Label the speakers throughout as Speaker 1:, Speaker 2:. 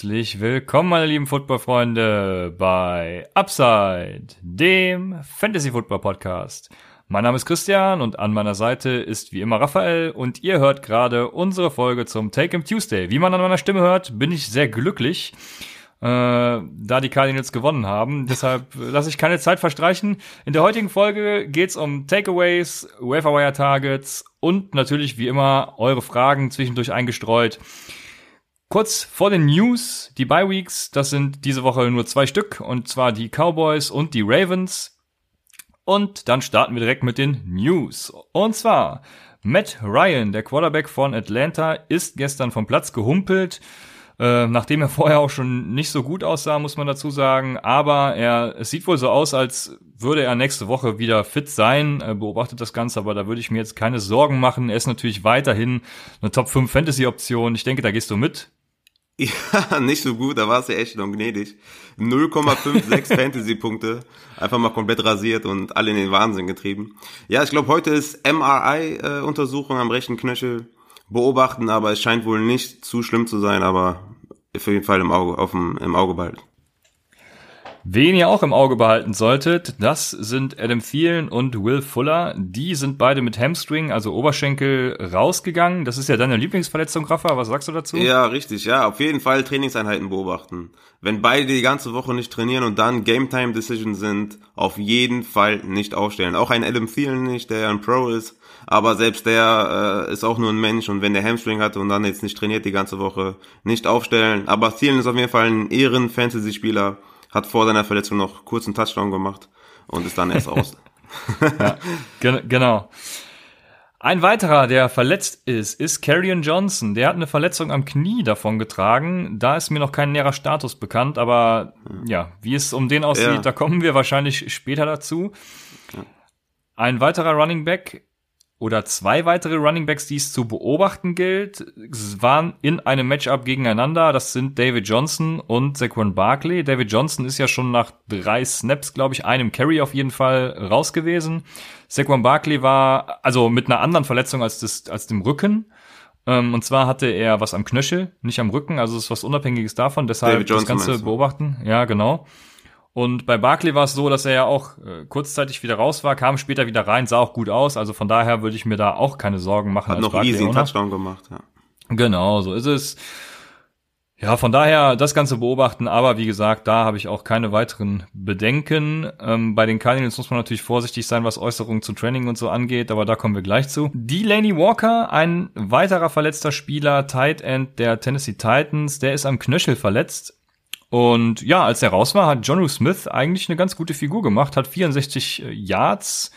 Speaker 1: Herzlich willkommen, meine lieben Football-Freunde, bei Upside, dem Fantasy-Football-Podcast. Mein Name ist Christian und an meiner Seite ist wie immer Raphael und ihr hört gerade unsere Folge zum Take 'em Tuesday. Wie man an meiner Stimme hört, bin ich sehr glücklich, äh, da die Cardinals gewonnen haben. Deshalb lasse ich keine Zeit verstreichen. In der heutigen Folge geht's um Takeaways, Waferwire Targets und natürlich wie immer eure Fragen zwischendurch eingestreut. Kurz vor den News, die Bye Weeks, das sind diese Woche nur zwei Stück, und zwar die Cowboys und die Ravens. Und dann starten wir direkt mit den News. Und zwar, Matt Ryan, der Quarterback von Atlanta, ist gestern vom Platz gehumpelt. Äh, nachdem er vorher auch schon nicht so gut aussah, muss man dazu sagen. Aber er, es sieht wohl so aus, als würde er nächste Woche wieder fit sein. Er beobachtet das Ganze, aber da würde ich mir jetzt keine Sorgen machen. Er ist natürlich weiterhin eine Top 5 Fantasy Option. Ich denke, da gehst du mit.
Speaker 2: Ja, nicht so gut, da war es ja echt noch gnädig. 0,56 Fantasy-Punkte, einfach mal komplett rasiert und alle in den Wahnsinn getrieben. Ja, ich glaube, heute ist MRI-Untersuchung am rechten Knöchel beobachten, aber es scheint wohl nicht zu schlimm zu sein, aber auf jeden Fall im Auge, auf dem, im Auge behalten.
Speaker 1: Wen ihr auch im Auge behalten solltet, das sind Adam Thielen und Will Fuller. Die sind beide mit Hamstring, also Oberschenkel, rausgegangen. Das ist ja deine Lieblingsverletzung, Rafa. Was sagst du dazu?
Speaker 2: Ja, richtig. Ja, auf jeden Fall Trainingseinheiten beobachten. Wenn beide die ganze Woche nicht trainieren und dann Game Time Decisions sind, auf jeden Fall nicht aufstellen. Auch ein Adam Thielen nicht, der ja ein Pro ist. Aber selbst der äh, ist auch nur ein Mensch und wenn der Hamstring hat und dann jetzt nicht trainiert die ganze Woche, nicht aufstellen. Aber Thielen ist auf jeden Fall ein Ehren-Fantasy-Spieler hat vor seiner Verletzung noch kurz einen Touchdown gemacht und ist dann erst aus.
Speaker 1: ja, gen genau. Ein weiterer, der verletzt ist, ist Carrion Johnson. Der hat eine Verletzung am Knie davon getragen. Da ist mir noch kein näherer Status bekannt, aber ja, wie es um den aussieht, ja. da kommen wir wahrscheinlich später dazu. Ein weiterer Running Back oder zwei weitere Running Backs, die es zu beobachten gilt, waren in einem Matchup gegeneinander. Das sind David Johnson und Saquon Barkley. David Johnson ist ja schon nach drei Snaps, glaube ich, einem Carry auf jeden Fall raus gewesen. Saquon Barkley war also mit einer anderen Verletzung als, das, als dem Rücken. Ähm, und zwar hatte er was am Knöchel, nicht am Rücken. Also ist was Unabhängiges davon. Deshalb das Ganze beobachten. Ja, genau. Und bei Barkley war es so, dass er ja auch äh, kurzzeitig wieder raus war, kam später wieder rein, sah auch gut aus. Also von daher würde ich mir da auch keine Sorgen machen.
Speaker 2: Hat noch Barkley easy einen Touchdown gemacht, ja.
Speaker 1: Genau, so ist es. Ja, von daher das Ganze beobachten, aber wie gesagt, da habe ich auch keine weiteren Bedenken. Ähm, bei den Cardinals muss man natürlich vorsichtig sein, was Äußerungen zu Training und so angeht, aber da kommen wir gleich zu. Delaney Walker, ein weiterer verletzter Spieler, Tight End der Tennessee Titans, der ist am Knöchel verletzt. Und ja, als er raus war, hat Jonu Smith eigentlich eine ganz gute Figur gemacht, hat 64 äh, Yards,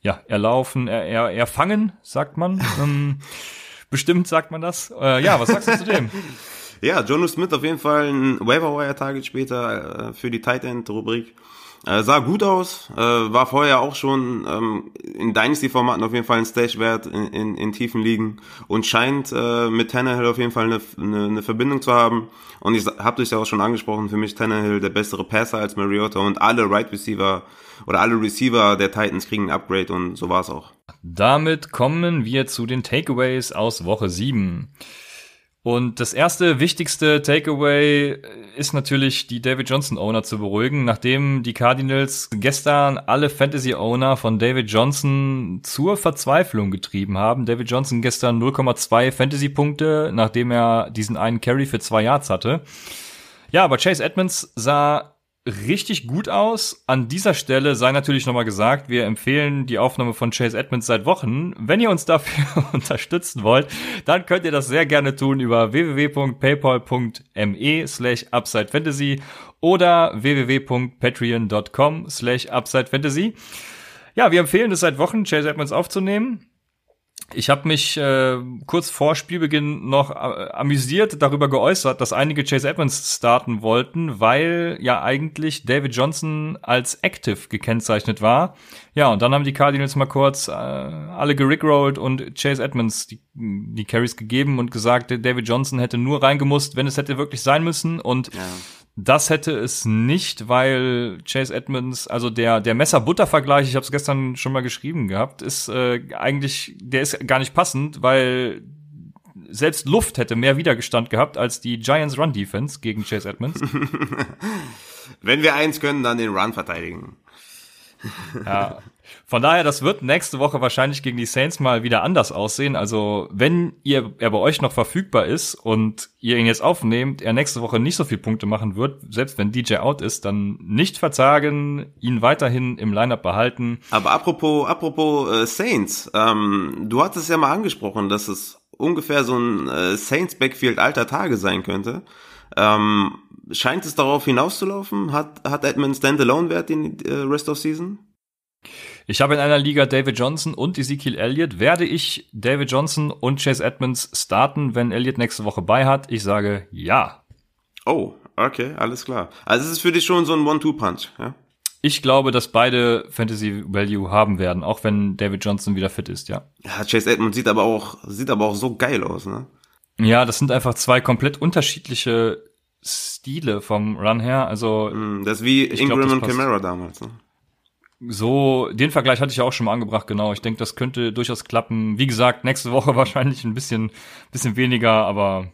Speaker 1: ja, erlaufen, er, er, erfangen, sagt man. ähm, bestimmt sagt man das. Äh, ja, was sagst du zu dem?
Speaker 2: Ja, Jonu Smith auf jeden Fall ein Waiver-Wire-Target später äh, für die Tight End-Rubrik. Äh, sah gut aus, äh, war vorher auch schon ähm, in Dynasty-Formaten auf jeden Fall ein Stage-Wert in, in, in tiefen Ligen und scheint äh, mit Tannehill auf jeden Fall eine, eine, eine Verbindung zu haben. Und ich habe dich ja auch schon angesprochen, für mich Tannehill der bessere Passer als Mariota und alle Right Receiver oder alle Receiver der Titans kriegen ein Upgrade und so war es auch.
Speaker 1: Damit kommen wir zu den Takeaways aus Woche 7. Und das erste wichtigste Takeaway ist natürlich, die David Johnson Owner zu beruhigen, nachdem die Cardinals gestern alle Fantasy Owner von David Johnson zur Verzweiflung getrieben haben. David Johnson gestern 0,2 Fantasy Punkte, nachdem er diesen einen Carry für zwei Yards hatte. Ja, aber Chase Edmonds sah richtig gut aus. An dieser Stelle sei natürlich nochmal gesagt, wir empfehlen die Aufnahme von Chase Edmonds seit Wochen. Wenn ihr uns dafür unterstützen wollt, dann könnt ihr das sehr gerne tun über www.paypal.me slash UpsideFantasy oder www.patreon.com slash UpsideFantasy. Ja, wir empfehlen es seit Wochen, Chase Edmonds aufzunehmen. Ich habe mich äh, kurz vor Spielbeginn noch äh, amüsiert darüber geäußert, dass einige Chase Edmonds starten wollten, weil ja eigentlich David Johnson als Active gekennzeichnet war. Ja, und dann haben die Cardinals mal kurz äh, alle gerickrollt und Chase Edmonds die, die Carries gegeben und gesagt, David Johnson hätte nur reingemusst, wenn es hätte wirklich sein müssen. Und ja. Das hätte es nicht, weil Chase Edmonds, also der der Messer-Butter-Vergleich, ich habe es gestern schon mal geschrieben gehabt, ist äh, eigentlich, der ist gar nicht passend, weil selbst Luft hätte mehr Widerstand gehabt als die Giants Run Defense gegen Chase Edmonds.
Speaker 2: Wenn wir eins können, dann den Run verteidigen.
Speaker 1: Ja. Von daher, das wird nächste Woche wahrscheinlich gegen die Saints mal wieder anders aussehen. Also, wenn ihr, er bei euch noch verfügbar ist und ihr ihn jetzt aufnehmt, er nächste Woche nicht so viel Punkte machen wird, selbst wenn DJ out ist, dann nicht verzagen, ihn weiterhin im Lineup behalten.
Speaker 2: Aber apropos, apropos äh, Saints, ähm, du hattest ja mal angesprochen, dass es ungefähr so ein äh, Saints Backfield alter Tage sein könnte. Ähm, scheint es darauf hinauszulaufen? Hat, hat Edmund Standalone-Wert in äh, Rest of Season?
Speaker 1: Ich habe in einer Liga David Johnson und Ezekiel Elliott. Werde ich David Johnson und Chase Edmonds starten, wenn Elliott nächste Woche bei hat? Ich sage ja.
Speaker 2: Oh, okay, alles klar. Also es ist für dich schon so ein One-Two-Punch, ja?
Speaker 1: Ich glaube, dass beide Fantasy Value haben werden, auch wenn David Johnson wieder fit ist, ja.
Speaker 2: Ja, Chase Edmonds sieht aber auch, sieht aber auch so geil aus, ne?
Speaker 1: Ja, das sind einfach zwei komplett unterschiedliche Stile vom Run her. Also
Speaker 2: mm, das ist wie Ingram glaub, und Camara damals. Ne?
Speaker 1: So, den Vergleich hatte ich auch schon mal angebracht, genau. Ich denke, das könnte durchaus klappen. Wie gesagt, nächste Woche wahrscheinlich ein bisschen, bisschen weniger, aber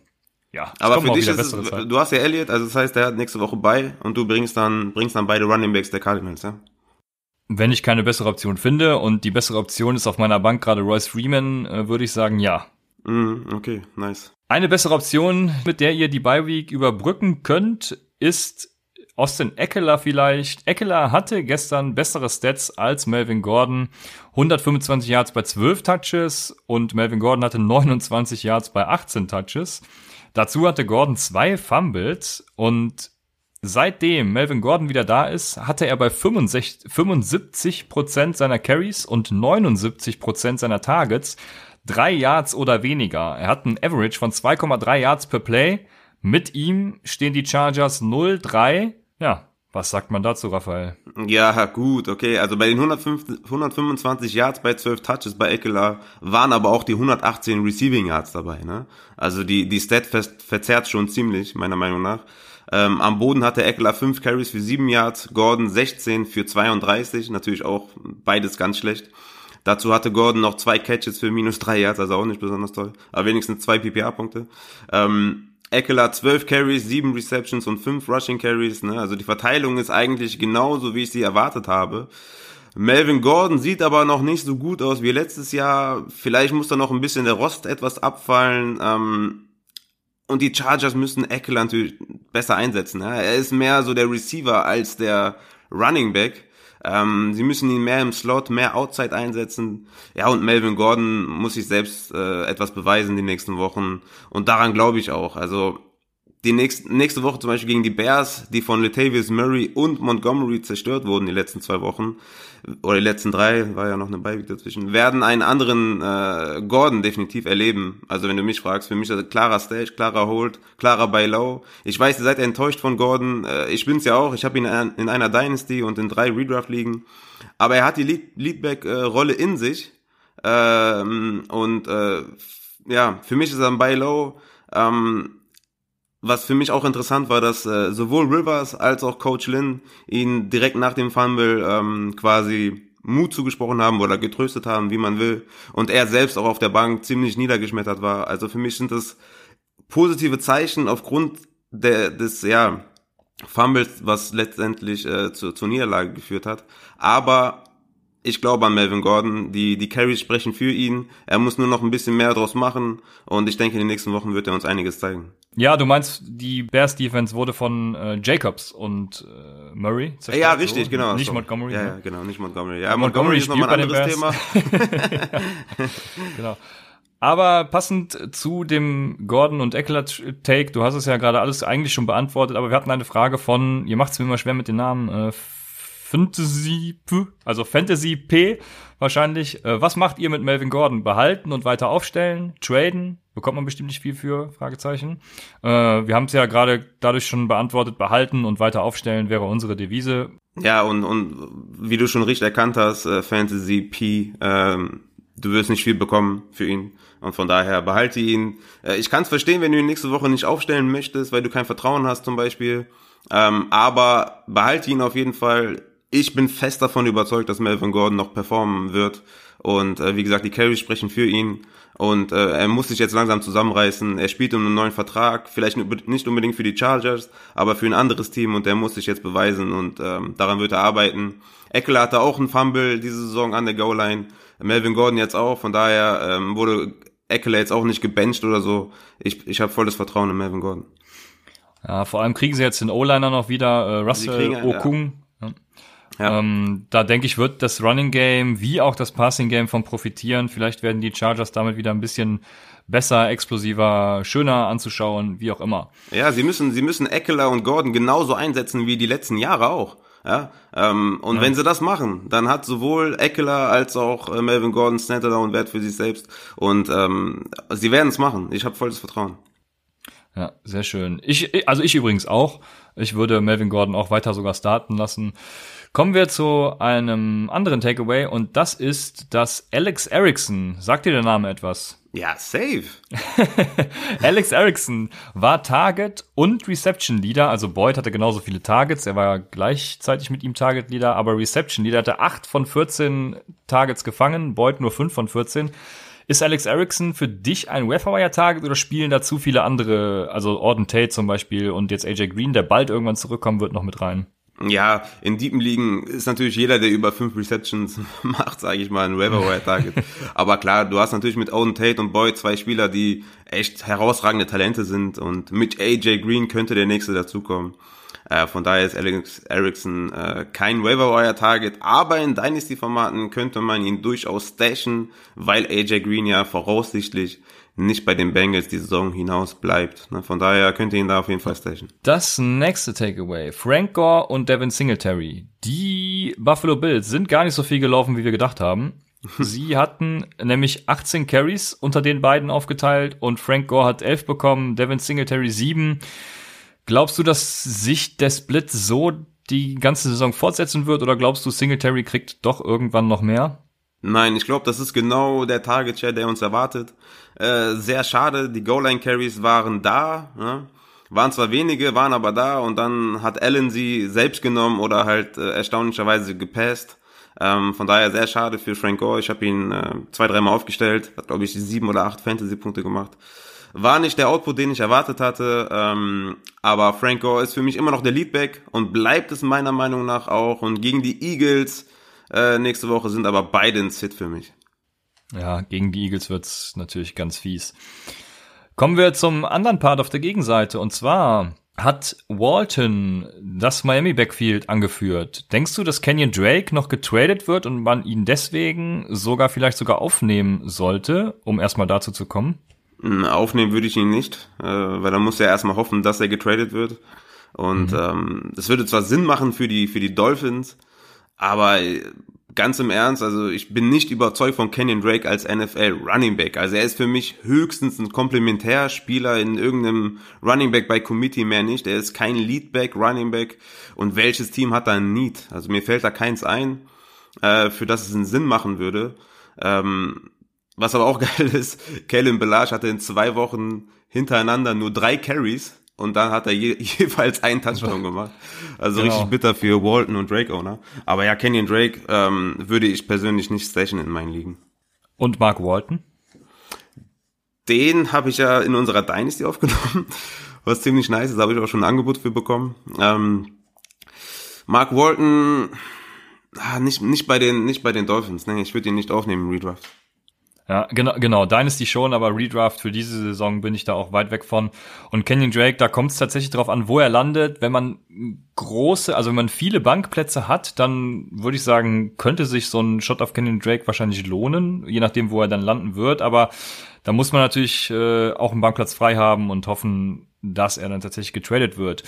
Speaker 1: ja.
Speaker 2: Aber für dich ist es, du hast ja Elliott, also das heißt, der hat nächste Woche bei und du bringst dann, bringst dann beide Running Backs der Cardinals, ja?
Speaker 1: Wenn ich keine bessere Option finde und die bessere Option ist auf meiner Bank gerade Royce Freeman, äh, würde ich sagen, ja.
Speaker 2: Mm, okay, nice.
Speaker 1: Eine bessere Option, mit der ihr die Bye Week überbrücken könnt, ist Austin Eckler vielleicht. Eckler hatte gestern bessere Stats als Melvin Gordon. 125 Yards bei 12 Touches und Melvin Gordon hatte 29 Yards bei 18 Touches. Dazu hatte Gordon zwei Fumbles und seitdem Melvin Gordon wieder da ist, hatte er bei 65, 75 Prozent seiner Carries und 79 Prozent seiner Targets drei Yards oder weniger. Er hat ein Average von 2,3 Yards per Play. Mit ihm stehen die Chargers 0-3. Ja, was sagt man dazu, Raphael?
Speaker 2: Ja, gut, okay. Also bei den 105, 125 Yards bei 12 Touches bei Eckler waren aber auch die 118 Receiving Yards dabei. Ne? Also die, die Stat verzerrt schon ziemlich, meiner Meinung nach. Ähm, am Boden hatte Eckler 5 Carries für 7 Yards, Gordon 16 für 32, natürlich auch beides ganz schlecht. Dazu hatte Gordon noch zwei Catches für minus drei Yards, also auch nicht besonders toll. Aber wenigstens zwei PPA-Punkte. Ähm, Eckler 12 Carries, 7 Receptions und 5 Rushing Carries. Ne? Also die Verteilung ist eigentlich genauso, wie ich sie erwartet habe. Melvin Gordon sieht aber noch nicht so gut aus wie letztes Jahr. Vielleicht muss da noch ein bisschen der Rost etwas abfallen. Ähm, und die Chargers müssen Eckler natürlich besser einsetzen. Ne? Er ist mehr so der Receiver als der Running Back. Ähm, sie müssen ihn mehr im Slot, mehr Outside einsetzen. Ja, und Melvin Gordon muss sich selbst äh, etwas beweisen die nächsten Wochen. Und daran glaube ich auch. Also die nächste, nächste Woche zum Beispiel gegen die Bears, die von Latavius Murray und Montgomery zerstört wurden die letzten zwei Wochen, oder die letzten drei, war ja noch eine Beiweg dazwischen, werden einen anderen äh, Gordon definitiv erleben. Also wenn du mich fragst, für mich ist klarer Stage, klarer Hold, klarer Buy Low. Ich weiß, ihr seid enttäuscht von Gordon, äh, ich bin's ja auch, ich habe ihn in einer Dynasty und in drei Redraft-Ligen, aber er hat die Lead Leadback-Rolle in sich ähm, und äh, ja, für mich ist er ein Buy Low, ähm, was für mich auch interessant war, dass äh, sowohl Rivers als auch Coach Lynn ihn direkt nach dem Fumble ähm, quasi Mut zugesprochen haben oder getröstet haben, wie man will. Und er selbst auch auf der Bank ziemlich niedergeschmettert war. Also für mich sind das positive Zeichen aufgrund der, des, ja, Fumbles, was letztendlich äh, zur, zur Niederlage geführt hat. Aber ich glaube an Melvin Gordon. Die, die Carries sprechen für ihn. Er muss nur noch ein bisschen mehr draus machen. Und ich denke, in den nächsten Wochen wird er uns einiges zeigen.
Speaker 1: Ja, du meinst, die Bears Defense wurde von äh, Jacobs und äh, Murray
Speaker 2: zerstört. Ja, richtig, so. genau.
Speaker 1: Nicht so. Montgomery.
Speaker 2: Ja, ne? ja, genau, nicht Montgomery. Ja, Montgomery, Montgomery ist nochmal ein anderes Thema.
Speaker 1: genau. Aber passend zu dem Gordon und Eckler Take, du hast es ja gerade alles eigentlich schon beantwortet, aber wir hatten eine Frage von, ihr macht es mir immer schwer mit den Namen, äh, Fantasy P, also Fantasy P wahrscheinlich. Äh, was macht ihr mit Melvin Gordon? Behalten und weiter aufstellen? Traden? Bekommt man bestimmt nicht viel für? Fragezeichen. Äh, wir haben es ja gerade dadurch schon beantwortet. Behalten und weiter aufstellen wäre unsere Devise.
Speaker 2: Ja, und, und wie du schon richtig erkannt hast, äh, Fantasy P, ähm, du wirst nicht viel bekommen für ihn. Und von daher behalte ihn. Äh, ich kann es verstehen, wenn du ihn nächste Woche nicht aufstellen möchtest, weil du kein Vertrauen hast zum Beispiel. Ähm, aber behalte ihn auf jeden Fall ich bin fest davon überzeugt, dass Melvin Gordon noch performen wird. Und äh, wie gesagt, die Carries sprechen für ihn. Und äh, er muss sich jetzt langsam zusammenreißen. Er spielt um einen neuen Vertrag, vielleicht nicht unbedingt für die Chargers, aber für ein anderes Team und er muss sich jetzt beweisen und ähm, daran wird er arbeiten. Eckler hatte auch einen Fumble diese Saison an der Goal-Line. Melvin Gordon jetzt auch, von daher ähm, wurde Eckler jetzt auch nicht gebencht oder so. Ich, ich habe volles Vertrauen in Melvin Gordon.
Speaker 1: Ja, vor allem kriegen sie jetzt den O-Liner noch wieder, äh, Russell Okung. Ja. Ja. Ähm, da denke ich, wird das Running Game wie auch das Passing Game von profitieren. Vielleicht werden die Chargers damit wieder ein bisschen besser, explosiver, schöner anzuschauen, wie auch immer.
Speaker 2: Ja, sie müssen, sie müssen Eckler und Gordon genauso einsetzen wie die letzten Jahre auch. Ja, ähm, und ja. wenn sie das machen, dann hat sowohl Eckler als auch äh, Melvin Gordon Standalone Wert für sich selbst. Und ähm, sie werden es machen. Ich habe volles Vertrauen.
Speaker 1: Ja, sehr schön. Ich, also ich übrigens auch. Ich würde Melvin Gordon auch weiter sogar starten lassen. Kommen wir zu einem anderen Takeaway und das ist, dass Alex Erickson, sagt dir der Name etwas?
Speaker 2: Ja, safe.
Speaker 1: Alex Erickson war Target und Reception Leader. Also Boyd hatte genauso viele Targets. Er war gleichzeitig mit ihm Target Leader, aber Reception Leader hatte 8 von 14 Targets gefangen, Boyd nur 5 von 14. Ist Alex Erickson für dich ein Waferwire-Target oder spielen da zu viele andere, also Orden Tate zum Beispiel und jetzt AJ Green, der bald irgendwann zurückkommen wird, noch mit rein?
Speaker 2: Ja, in deepen Ligen ist natürlich jeder, der über fünf Receptions macht, sage ich mal, ein Waiver Target. Aber klar, du hast natürlich mit Owen Tate und Boyd zwei Spieler, die echt herausragende Talente sind und mit AJ Green könnte der nächste dazukommen. Äh, von daher ist Alex Erickson äh, kein Waiver Target, aber in Dynasty-Formaten könnte man ihn durchaus stashen, weil AJ Green ja voraussichtlich nicht bei den Bengals die Saison hinaus bleibt. Ne? Von daher könnt ihr ihn da auf jeden Fall stechen.
Speaker 1: Das nächste Takeaway. Frank Gore und Devin Singletary. Die Buffalo Bills sind gar nicht so viel gelaufen, wie wir gedacht haben. Sie hatten nämlich 18 Carries unter den beiden aufgeteilt und Frank Gore hat 11 bekommen, Devin Singletary 7. Glaubst du, dass sich der Split so die ganze Saison fortsetzen wird oder glaubst du, Singletary kriegt doch irgendwann noch mehr?
Speaker 2: Nein, ich glaube, das ist genau der Target Share, der uns erwartet. Äh, sehr schade, die Goal-Line Carries waren da, ne? waren zwar wenige, waren aber da und dann hat Allen sie selbst genommen oder halt äh, erstaunlicherweise gepasst. Ähm, von daher sehr schade für Frank Gore. Ich habe ihn äh, zwei, dreimal aufgestellt, hat glaube ich sieben oder acht Fantasy-Punkte gemacht. War nicht der Output, den ich erwartet hatte, ähm, aber Frank Gore ist für mich immer noch der Leadback und bleibt es meiner Meinung nach auch. Und gegen die Eagles äh, nächste Woche sind aber beide ein Sit für mich.
Speaker 1: Ja, gegen die Eagles wird's natürlich ganz fies. Kommen wir zum anderen Part auf der Gegenseite und zwar hat Walton das Miami Backfield angeführt. Denkst du, dass Kenyon Drake noch getradet wird und man ihn deswegen sogar vielleicht sogar aufnehmen sollte, um erstmal dazu zu kommen?
Speaker 2: Hm, aufnehmen würde ich ihn nicht, äh, weil dann muss er erstmal hoffen, dass er getradet wird. Und mhm. ähm, das würde zwar Sinn machen für die für die Dolphins, aber ganz im Ernst, also ich bin nicht überzeugt von Kenyon Drake als NFL Running Back. Also er ist für mich höchstens ein Komplementärspieler in irgendeinem Running Back bei Committee mehr nicht. Er ist kein Leadback Running Back. Und welches Team hat da ein Need? Also mir fällt da keins ein, äh, für das es einen Sinn machen würde. Ähm, was aber auch geil ist, Kellen Belage hatte in zwei Wochen hintereinander nur drei Carries und dann hat er je, jeweils einen Touchdown gemacht. Also genau. richtig bitter für Walton und Drake Owner. Aber ja, Kenyon Drake ähm, würde ich persönlich nicht station in meinen Ligen.
Speaker 1: Und Mark Walton?
Speaker 2: Den habe ich ja in unserer Dynasty aufgenommen, was ziemlich nice ist. Da habe ich auch schon ein Angebot für bekommen. Ähm, Mark Walton, ah, nicht nicht bei den nicht bei den Dolphins. Ne, ich würde ihn nicht aufnehmen im Redraft.
Speaker 1: Ja, genau, genau. Dynasty schon, aber Redraft für diese Saison bin ich da auch weit weg von. Und Kenyon Drake, da kommt es tatsächlich drauf an, wo er landet. Wenn man große, also wenn man viele Bankplätze hat, dann würde ich sagen, könnte sich so ein Shot auf Kenyon Drake wahrscheinlich lohnen, je nachdem, wo er dann landen wird. Aber da muss man natürlich äh, auch einen Bankplatz frei haben und hoffen, dass er dann tatsächlich getradet wird.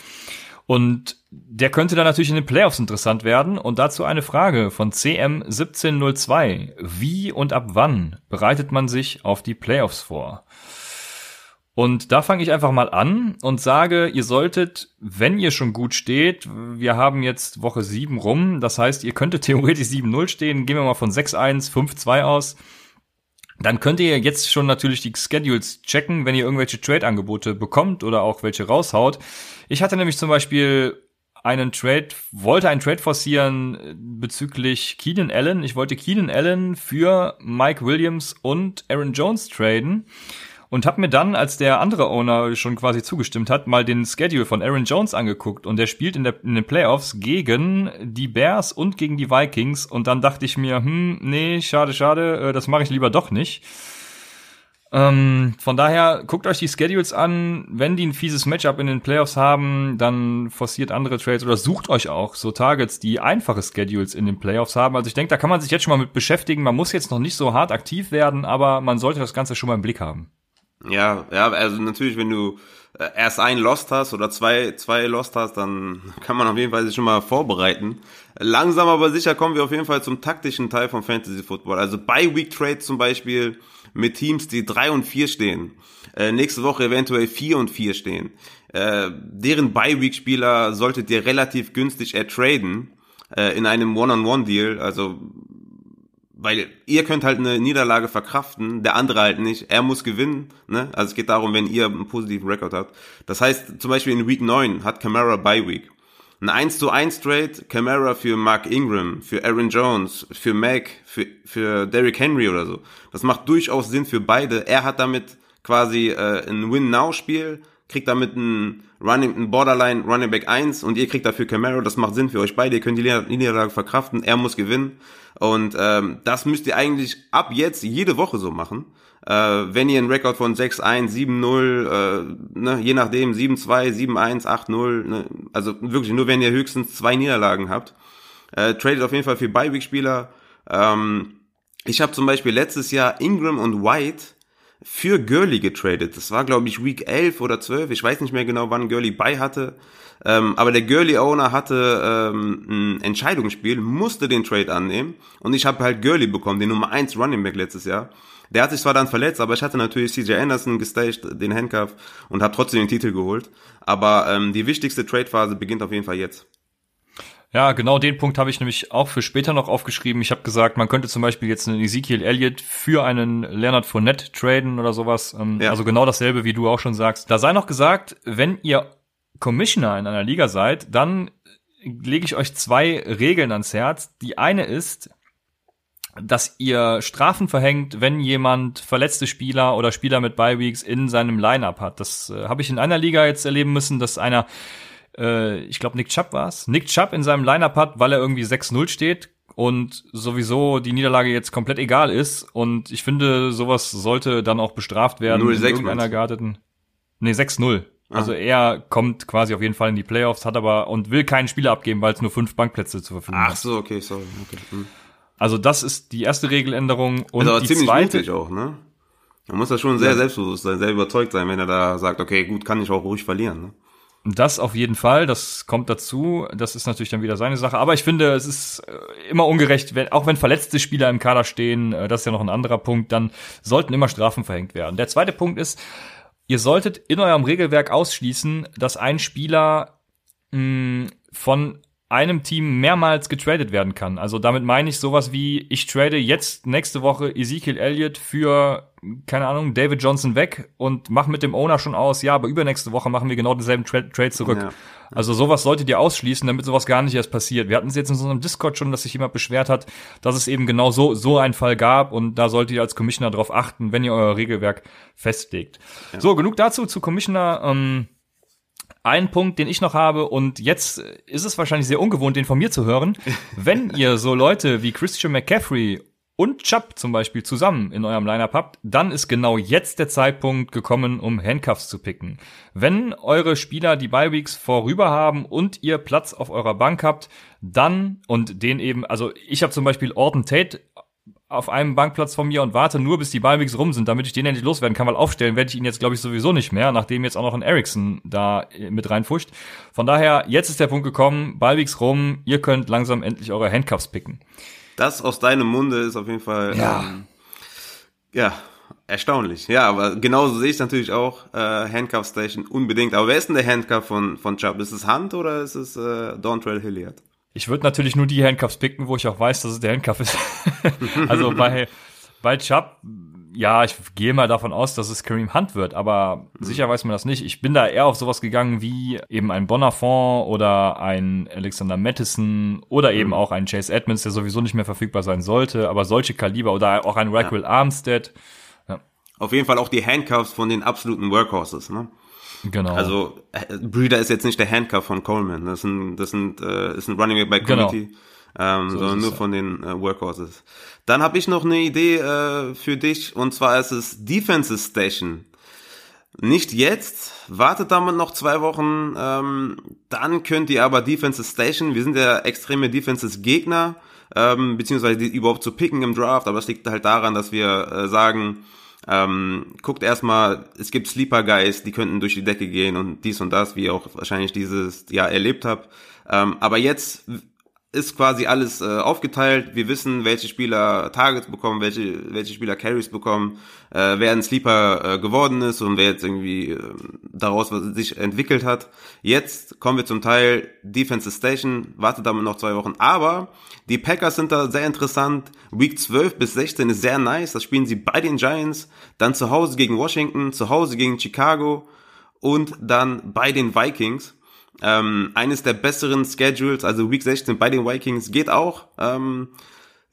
Speaker 1: Und der könnte dann natürlich in den Playoffs interessant werden. Und dazu eine Frage von CM1702. Wie und ab wann bereitet man sich auf die Playoffs vor? Und da fange ich einfach mal an und sage, ihr solltet, wenn ihr schon gut steht, wir haben jetzt Woche 7 rum, das heißt, ihr könntet theoretisch 7-0 stehen, gehen wir mal von 6-1, 5-2 aus, dann könnt ihr jetzt schon natürlich die Schedules checken, wenn ihr irgendwelche Trade-Angebote bekommt oder auch welche raushaut. Ich hatte nämlich zum Beispiel einen Trade, wollte einen Trade forcieren äh, bezüglich Keenan Allen. Ich wollte Keenan Allen für Mike Williams und Aaron Jones traden und habe mir dann, als der andere Owner schon quasi zugestimmt hat, mal den Schedule von Aaron Jones angeguckt und der spielt in, der, in den Playoffs gegen die Bears und gegen die Vikings und dann dachte ich mir, hm, nee, schade, schade, äh, das mache ich lieber doch nicht. Ähm, von daher guckt euch die Schedules an. Wenn die ein fieses Matchup in den Playoffs haben, dann forciert andere Trades oder sucht euch auch so Targets, die einfache Schedules in den Playoffs haben. Also ich denke, da kann man sich jetzt schon mal mit beschäftigen. Man muss jetzt noch nicht so hart aktiv werden, aber man sollte das Ganze schon mal im Blick haben.
Speaker 2: Ja, ja, also natürlich, wenn du äh, erst ein Lost hast oder zwei, zwei Lost hast, dann kann man auf jeden Fall sich schon mal vorbereiten. Langsam aber sicher kommen wir auf jeden Fall zum taktischen Teil von Fantasy Football. Also bei Week Trades zum Beispiel mit Teams, die drei und vier stehen. Äh, nächste Woche eventuell vier und vier stehen. Äh, deren Bye-Week-Spieler solltet ihr relativ günstig ertraden äh, in einem One-on-One-Deal. Also weil ihr könnt halt eine Niederlage verkraften, der andere halt nicht. Er muss gewinnen. Ne? Also es geht darum, wenn ihr einen positiven Rekord habt. Das heißt, zum Beispiel in Week 9 hat Camara Bye Week. Ein 1 zu 1 Trade, Camara für Mark Ingram, für Aaron Jones, für Mac, für, für Derrick Henry oder so. Das macht durchaus Sinn für beide. Er hat damit quasi äh, ein Win-Now-Spiel, kriegt damit ein Running, ein Borderline Running Back 1 und ihr kriegt dafür Camaro. Das macht Sinn für euch beide. Ihr könnt die Niederlage verkraften. Er muss gewinnen. Und ähm, das müsst ihr eigentlich ab jetzt jede Woche so machen. Äh, wenn ihr einen Rekord von 6-1, 7-0, äh, ne, je nachdem 7-2, 7-1, 8-0, ne, also wirklich nur wenn ihr höchstens zwei Niederlagen habt. Äh, tradet auf jeden Fall für Beiweek-Spieler. Ähm, ich habe zum Beispiel letztes Jahr Ingram und White für Gurley getradet. Das war, glaube ich, Week 11 oder 12. Ich weiß nicht mehr genau, wann Gurley bei hatte. Ähm, aber der Gurley-Owner hatte ähm, ein Entscheidungsspiel, musste den Trade annehmen. Und ich habe halt Gurley bekommen, den Nummer 1 Running Back letztes Jahr. Der hat sich zwar dann verletzt, aber ich hatte natürlich CJ Anderson gestaged, den Handcuff, und habe trotzdem den Titel geholt. Aber ähm, die wichtigste Trade-Phase beginnt auf jeden Fall jetzt.
Speaker 1: Ja, genau den Punkt habe ich nämlich auch für später noch aufgeschrieben. Ich habe gesagt, man könnte zum Beispiel jetzt einen Ezekiel Elliott für einen Leonard Fournette traden oder sowas. Ähm, ja. Also genau dasselbe, wie du auch schon sagst. Da sei noch gesagt, wenn ihr Commissioner in einer Liga seid, dann lege ich euch zwei Regeln ans Herz. Die eine ist, dass ihr Strafen verhängt, wenn jemand verletzte Spieler oder Spieler mit Bye-Weeks in seinem Lineup hat. Das äh, habe ich in einer Liga jetzt erleben müssen, dass einer äh, ich glaube Nick Chubb war es, Nick Chubb in seinem Lineup hat, weil er irgendwie 6-0 steht und sowieso die Niederlage jetzt komplett egal ist. Und ich finde, sowas sollte dann auch bestraft werden
Speaker 2: 0, in
Speaker 1: irgendeiner gearteten. Nee, 6-0. Ah. Also er kommt quasi auf jeden Fall in die Playoffs, hat aber und will keinen Spieler abgeben, weil es nur fünf Bankplätze zur Verfügung
Speaker 2: hat. Ach so, okay, sorry. Okay. Hm.
Speaker 1: Also das ist die erste Regeländerung
Speaker 2: und aber die ziemlich zweite mutig auch, ne? Man muss da schon sehr ja. selbstbewusst sein, sehr überzeugt sein, wenn er da sagt, okay, gut, kann ich auch ruhig verlieren. Ne?
Speaker 1: Das auf jeden Fall, das kommt dazu. Das ist natürlich dann wieder seine Sache. Aber ich finde, es ist äh, immer ungerecht, wenn, auch wenn verletzte Spieler im Kader stehen, äh, das ist ja noch ein anderer Punkt, dann sollten immer Strafen verhängt werden. Der zweite Punkt ist, ihr solltet in eurem Regelwerk ausschließen, dass ein Spieler mh, von einem Team mehrmals getradet werden kann. Also damit meine ich sowas wie, ich trade jetzt nächste Woche Ezekiel Elliott für, keine Ahnung, David Johnson weg und mach mit dem Owner schon aus, ja, aber übernächste Woche machen wir genau denselben Tra Trade zurück. Ja. Also sowas solltet ihr ausschließen, damit sowas gar nicht erst passiert. Wir hatten es jetzt in so einem Discord schon, dass sich jemand beschwert hat, dass es eben genau so, so einen Fall gab und da solltet ihr als Commissioner darauf achten, wenn ihr euer Regelwerk festlegt. Ja. So, genug dazu zu Commissioner. Ähm, ein Punkt, den ich noch habe, und jetzt ist es wahrscheinlich sehr ungewohnt, den von mir zu hören. Wenn ihr so Leute wie Christian McCaffrey und Chubb zum Beispiel zusammen in eurem Lineup habt, dann ist genau jetzt der Zeitpunkt gekommen, um Handcuffs zu picken. Wenn eure Spieler die Bye-Weeks vorüber haben und ihr Platz auf eurer Bank habt, dann und den eben, also ich habe zum Beispiel Orton Tate auf einem Bankplatz von mir und warte nur, bis die Ballwegs rum sind, damit ich den endlich loswerden kann, weil aufstellen werde ich ihn jetzt, glaube ich, sowieso nicht mehr, nachdem jetzt auch noch ein Ericsson da äh, mit reinfuscht. Von daher, jetzt ist der Punkt gekommen, Ballwegs rum, ihr könnt langsam endlich eure Handcuffs picken.
Speaker 2: Das aus deinem Munde ist auf jeden Fall,
Speaker 1: ja, ähm,
Speaker 2: ja erstaunlich. Ja, aber genauso sehe ich natürlich auch äh, Handcuff Station unbedingt. Aber wer ist denn der Handcuff von, von Chubb? Ist es Hunt oder ist es äh, Dontrell Hilliard?
Speaker 1: Ich würde natürlich nur die Handcuffs picken, wo ich auch weiß, dass es der Handcuff ist. also bei, bei Chubb, ja, ich gehe mal davon aus, dass es Kareem Hunt wird, aber mhm. sicher weiß man das nicht. Ich bin da eher auf sowas gegangen wie eben ein Bonafont oder ein Alexander Mattison oder eben mhm. auch ein Chase Edmonds, der sowieso nicht mehr verfügbar sein sollte, aber solche Kaliber oder auch ein Raquel ja. Armstead.
Speaker 2: Ja. Auf jeden Fall auch die Handcuffs von den absoluten Workhorses, ne? Genau. Also äh, Breeder ist jetzt nicht der Handcuff von Coleman. Das ist ein, das sind, äh, ist ein Running Back genau. Committee. Genau ähm, so sondern nur von den äh, Workhorses. Dann habe ich noch eine Idee äh, für dich und zwar ist es Defenses Station. Nicht jetzt, wartet damit noch zwei Wochen, ähm, dann könnt ihr aber Defenses Station, wir sind ja extreme Defenses Gegner, ähm, beziehungsweise die überhaupt zu picken im Draft, aber es liegt halt daran, dass wir äh, sagen, ähm, guckt erstmal, es gibt Sleeper Guys, die könnten durch die Decke gehen und dies und das, wie auch wahrscheinlich dieses Jahr erlebt habt. Ähm, aber jetzt ist quasi alles äh, aufgeteilt. Wir wissen, welche Spieler Targets bekommen, welche, welche Spieler Carries bekommen, äh, wer ein Sleeper äh, geworden ist und wer jetzt irgendwie äh, daraus was sich entwickelt hat. Jetzt kommen wir zum Teil Defensive Station, wartet damit noch zwei Wochen. Aber die Packers sind da sehr interessant. Week 12 bis 16 ist sehr nice. Das spielen sie bei den Giants, dann zu Hause gegen Washington, zu Hause gegen Chicago und dann bei den Vikings. Ähm, eines der besseren Schedules, also Week 16 bei den Vikings geht auch. Ähm,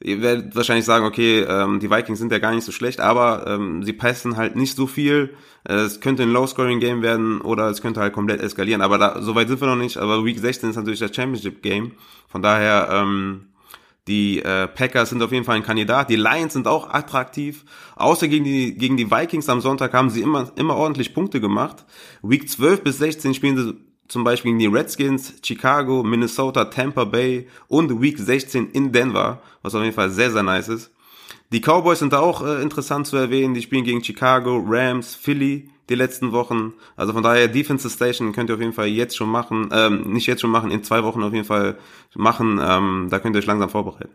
Speaker 2: ihr werdet wahrscheinlich sagen, okay, ähm, die Vikings sind ja gar nicht so schlecht, aber ähm, sie passen halt nicht so viel. Es könnte ein Low-Scoring-Game werden oder es könnte halt komplett eskalieren. Aber da, so weit sind wir noch nicht. Aber Week 16 ist natürlich das Championship-Game. Von daher, ähm, die äh, Packers sind auf jeden Fall ein Kandidat. Die Lions sind auch attraktiv. Außer gegen die, gegen die Vikings am Sonntag haben sie immer, immer ordentlich Punkte gemacht. Week 12 bis 16 spielen sie zum Beispiel gegen die Redskins, Chicago, Minnesota, Tampa Bay und Week 16 in Denver, was auf jeden Fall sehr, sehr nice ist. Die Cowboys sind da auch äh, interessant zu erwähnen. Die spielen gegen Chicago, Rams, Philly die letzten Wochen. Also von daher Defensive Station könnt ihr auf jeden Fall jetzt schon machen, ähm, nicht jetzt schon machen, in zwei Wochen auf jeden Fall machen. Ähm, da könnt ihr euch langsam vorbereiten.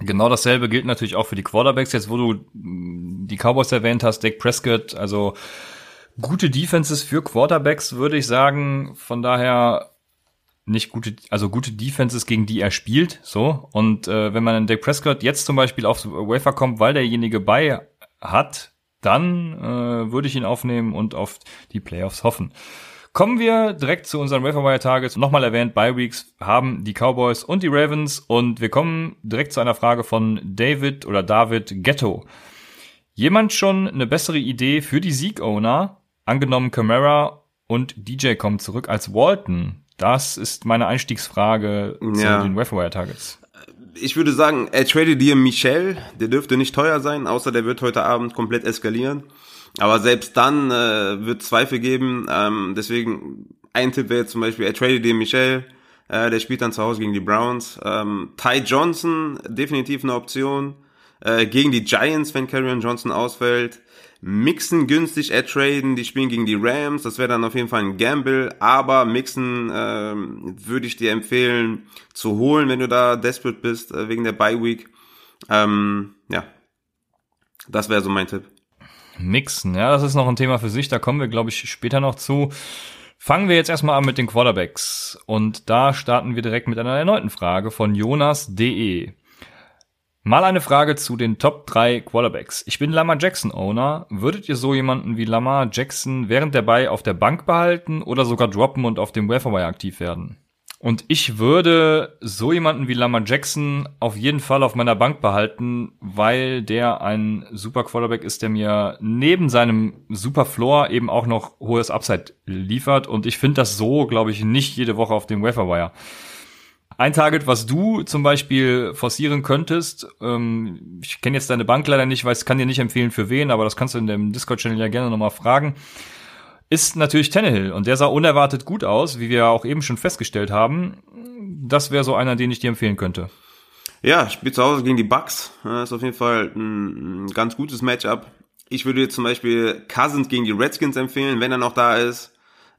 Speaker 1: Genau dasselbe gilt natürlich auch für die Quarterbacks. Jetzt, wo du die Cowboys erwähnt hast, Dak Prescott, also gute Defenses für Quarterbacks, würde ich sagen. Von daher nicht gute, also gute Defenses, gegen die er spielt, so. Und äh, wenn man in Dak Prescott jetzt zum Beispiel aufs Wafer kommt, weil derjenige bei hat, dann äh, würde ich ihn aufnehmen und auf die Playoffs hoffen. Kommen wir direkt zu unseren Waferwire Targets. Nochmal erwähnt, Bye Weeks haben die Cowboys und die Ravens und wir kommen direkt zu einer Frage von David oder David Ghetto. Jemand schon eine bessere Idee für die Sieg-Owner? Angenommen, Camara und DJ kommen zurück als Walton. Das ist meine Einstiegsfrage ja. zu den Wire Targets.
Speaker 2: Ich würde sagen, er tradet dir Michel, der dürfte nicht teuer sein, außer der wird heute Abend komplett eskalieren. Aber selbst dann äh, wird Zweifel geben. Ähm, deswegen ein Tipp wäre zum Beispiel, er tradet dir Michel, äh, der spielt dann zu Hause gegen die Browns. Ähm, Ty Johnson, definitiv eine Option. Äh, gegen die Giants, wenn Karrion Johnson ausfällt. Mixen günstig ertraden, die spielen gegen die Rams, das wäre dann auf jeden Fall ein Gamble, aber Mixen ähm, würde ich dir empfehlen zu holen, wenn du da desperate bist, äh, wegen der Bye Week. Ähm, ja, das wäre so mein Tipp.
Speaker 1: Mixen, ja, das ist noch ein Thema für sich, da kommen wir, glaube ich, später noch zu. Fangen wir jetzt erstmal an mit den Quarterbacks. Und da starten wir direkt mit einer erneuten Frage von Jonas.de. Mal eine Frage zu den Top 3 Quarterbacks. Ich bin Lamar Jackson Owner. Würdet ihr so jemanden wie Lamar Jackson während der Bay auf der Bank behalten oder sogar droppen und auf dem Waferwire aktiv werden? Und ich würde so jemanden wie Lamar Jackson auf jeden Fall auf meiner Bank behalten, weil der ein super Quarterback ist, der mir neben seinem super Floor eben auch noch hohes Upside liefert. Und ich finde das so, glaube ich, nicht jede Woche auf dem Waferwire. Ein Target, was du zum Beispiel forcieren könntest, ähm, ich kenne jetzt deine Bank leider nicht, weiß, kann dir nicht empfehlen für wen, aber das kannst du in dem Discord-Channel ja gerne nochmal fragen, ist natürlich Tannehill. Und der sah unerwartet gut aus, wie wir auch eben schon festgestellt haben. Das wäre so einer, den ich dir empfehlen könnte.
Speaker 2: Ja, spielt zu Hause gegen die Bucks. Das ist auf jeden Fall ein, ganz gutes Matchup. Ich würde jetzt zum Beispiel Cousins gegen die Redskins empfehlen, wenn er noch da ist.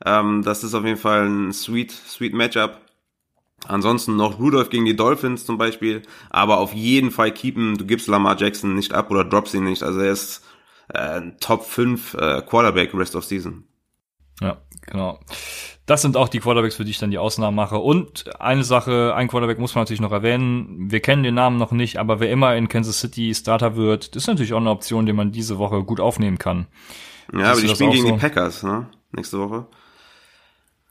Speaker 2: Ähm, das ist auf jeden Fall ein sweet, sweet Matchup. Ansonsten noch Rudolph gegen die Dolphins zum Beispiel, aber auf jeden Fall keepen, du gibst Lamar Jackson nicht ab oder droppst ihn nicht. Also er ist äh, Top 5 äh, Quarterback Rest of Season.
Speaker 1: Ja, genau. das sind auch die Quarterbacks, für die ich dann die Ausnahmen mache. Und eine Sache, ein Quarterback muss man natürlich noch erwähnen. Wir kennen den Namen noch nicht, aber wer immer in Kansas City Starter wird, das ist natürlich auch eine Option, die man diese Woche gut aufnehmen kann.
Speaker 2: Ja, aber die spielen gegen so? die Packers, ne? Nächste Woche.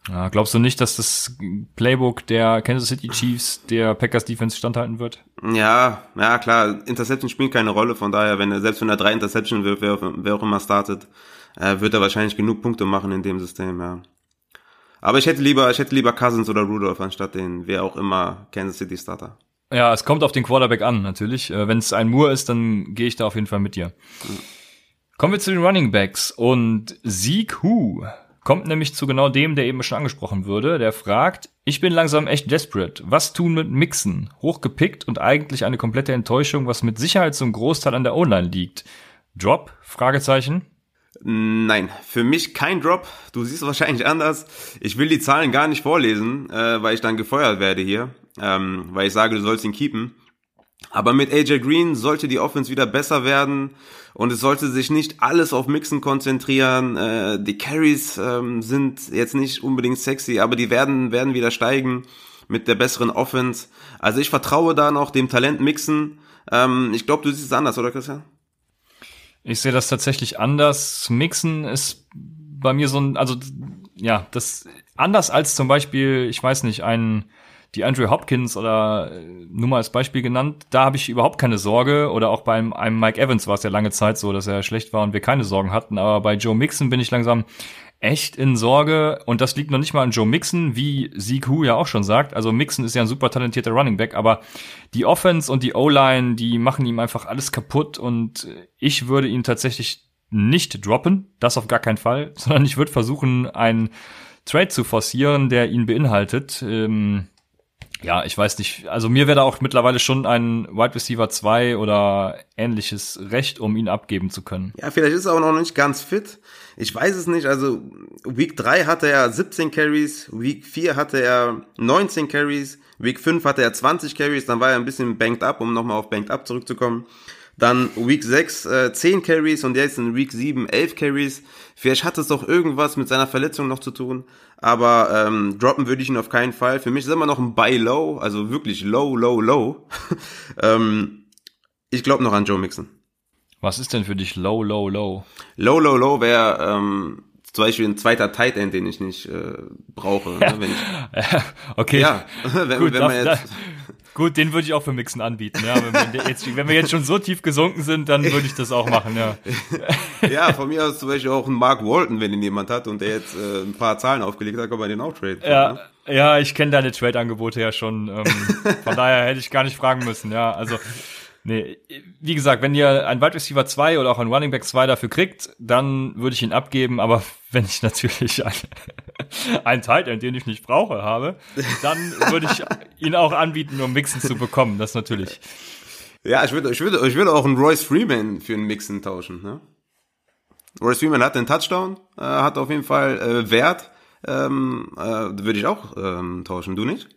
Speaker 1: Ja, glaubst du nicht, dass das Playbook der Kansas City Chiefs der Packers Defense standhalten wird?
Speaker 2: Ja, ja klar, Interception spielt keine Rolle, von daher, wenn er, selbst wenn er drei Interception wirft, wer, wer auch immer startet, äh, wird er wahrscheinlich genug Punkte machen in dem System, ja. Aber ich hätte lieber, ich hätte lieber Cousins oder Rudolph anstatt den, wer auch immer Kansas City Starter.
Speaker 1: Ja, es kommt auf den Quarterback an, natürlich. Äh, wenn es ein Moore ist, dann gehe ich da auf jeden Fall mit dir. Mhm. Kommen wir zu den Running Backs und Sieg Hu kommt nämlich zu genau dem, der eben schon angesprochen würde. Der fragt, ich bin langsam echt desperate. Was tun mit Mixen? Hochgepickt und eigentlich eine komplette Enttäuschung, was mit Sicherheit zum Großteil an der O-Line liegt. Drop? Fragezeichen.
Speaker 2: Nein, für mich kein Drop. Du siehst es wahrscheinlich anders. Ich will die Zahlen gar nicht vorlesen, äh, weil ich dann gefeuert werde hier, ähm, weil ich sage, du sollst ihn keepen. Aber mit AJ Green sollte die Offense wieder besser werden und es sollte sich nicht alles auf Mixen konzentrieren. Äh, die Carries ähm, sind jetzt nicht unbedingt sexy, aber die werden, werden wieder steigen mit der besseren Offense. Also ich vertraue da noch dem Talent Mixen. Ähm, ich glaube, du siehst es anders, oder Christian?
Speaker 1: Ich sehe das tatsächlich anders. Mixen ist bei mir so ein, also ja, das anders als zum Beispiel, ich weiß nicht, ein die Andrew Hopkins oder äh, nur mal als Beispiel genannt, da habe ich überhaupt keine Sorge. Oder auch bei einem Mike Evans war es ja lange Zeit so, dass er schlecht war und wir keine Sorgen hatten. Aber bei Joe Mixon bin ich langsam echt in Sorge. Und das liegt noch nicht mal an Joe Mixon, wie Zeke Hu ja auch schon sagt. Also Mixon ist ja ein super talentierter Running Back, aber die Offense und die O-Line, die machen ihm einfach alles kaputt. Und ich würde ihn tatsächlich nicht droppen, das auf gar keinen Fall, sondern ich würde versuchen, einen Trade zu forcieren, der ihn beinhaltet. Ähm, ja, ich weiß nicht. Also mir wäre da auch mittlerweile schon ein Wide Receiver 2 oder ähnliches Recht, um ihn abgeben zu können.
Speaker 2: Ja, vielleicht ist er auch noch nicht ganz fit. Ich weiß es nicht. Also Week 3 hatte er 17 Carries, Week 4 hatte er 19 Carries, Week 5 hatte er 20 Carries, dann war er ein bisschen banked up, um nochmal auf banked up zurückzukommen. Dann Week 6 äh, 10 Carries und jetzt in Week 7 11 Carries. Vielleicht hat es doch irgendwas mit seiner Verletzung noch zu tun. Aber ähm, droppen würde ich ihn auf keinen Fall. Für mich ist immer noch ein Buy Low, also wirklich low, low, low. ähm, ich glaube noch an Joe Mixon.
Speaker 1: Was ist denn für dich low, low, low?
Speaker 2: Low, low, low wäre ähm, zum Beispiel ein zweiter Tight End, den ich nicht äh, brauche. Ne, wenn ich,
Speaker 1: okay.
Speaker 2: Ja, wenn,
Speaker 1: Gut,
Speaker 2: wenn man jetzt,
Speaker 1: Gut, den würde ich auch für Mixen anbieten. Ja, wenn, wir jetzt, wenn wir jetzt schon so tief gesunken sind, dann würde ich das auch machen. Ja.
Speaker 2: ja, von mir aus zum Beispiel auch ein Mark Walton, wenn ihn jemand hat und der jetzt äh, ein paar Zahlen aufgelegt hat, kann man den auch traden.
Speaker 1: Ja, ne? ja, ich kenne deine Trade-Angebote ja schon. Ähm, von daher hätte ich gar nicht fragen müssen. Ja, also Nee, wie gesagt, wenn ihr ein Wide Receiver 2 oder auch ein Running Back 2 dafür kriegt, dann würde ich ihn abgeben, aber wenn ich natürlich ein, einen Tight End, den ich nicht brauche, habe, dann würde ich ihn auch anbieten, um Mixen zu bekommen, das natürlich.
Speaker 2: Ja, ich würde, ich würde, ich würde auch einen Royce Freeman für einen Mixen tauschen, ne? Royce Freeman hat den Touchdown, äh, hat auf jeden Fall äh, Wert, ähm, äh, würde ich auch ähm, tauschen, du nicht?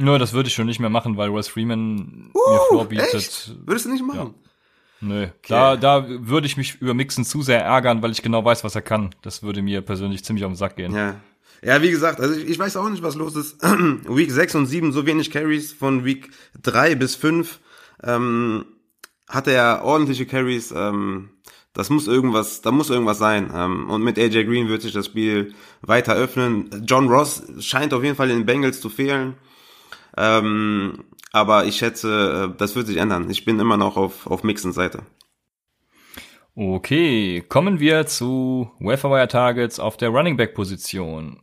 Speaker 1: Nur, das würde ich schon nicht mehr machen, weil Royce Freeman uh, mir Floor bietet. Echt?
Speaker 2: Würdest du nicht machen? Ja.
Speaker 1: Nö, okay. da, da würde ich mich über Mixen zu sehr ärgern, weil ich genau weiß, was er kann. Das würde mir persönlich ziemlich auf den Sack gehen.
Speaker 2: Ja. Ja, wie gesagt, also ich, ich weiß auch nicht, was los ist. Week 6 und 7 so wenig Carries von Week 3 bis 5 ähm, hatte er ordentliche Carries. Ähm, das muss irgendwas, da muss irgendwas sein. Ähm, und mit AJ Green wird sich das Spiel weiter öffnen. John Ross scheint auf jeden Fall in den Bengals zu fehlen. Ähm, aber ich schätze, äh, das wird sich ändern. Ich bin immer noch auf, auf Mixens Seite.
Speaker 1: Okay, kommen wir zu Waferwire Targets auf der Running Back Position.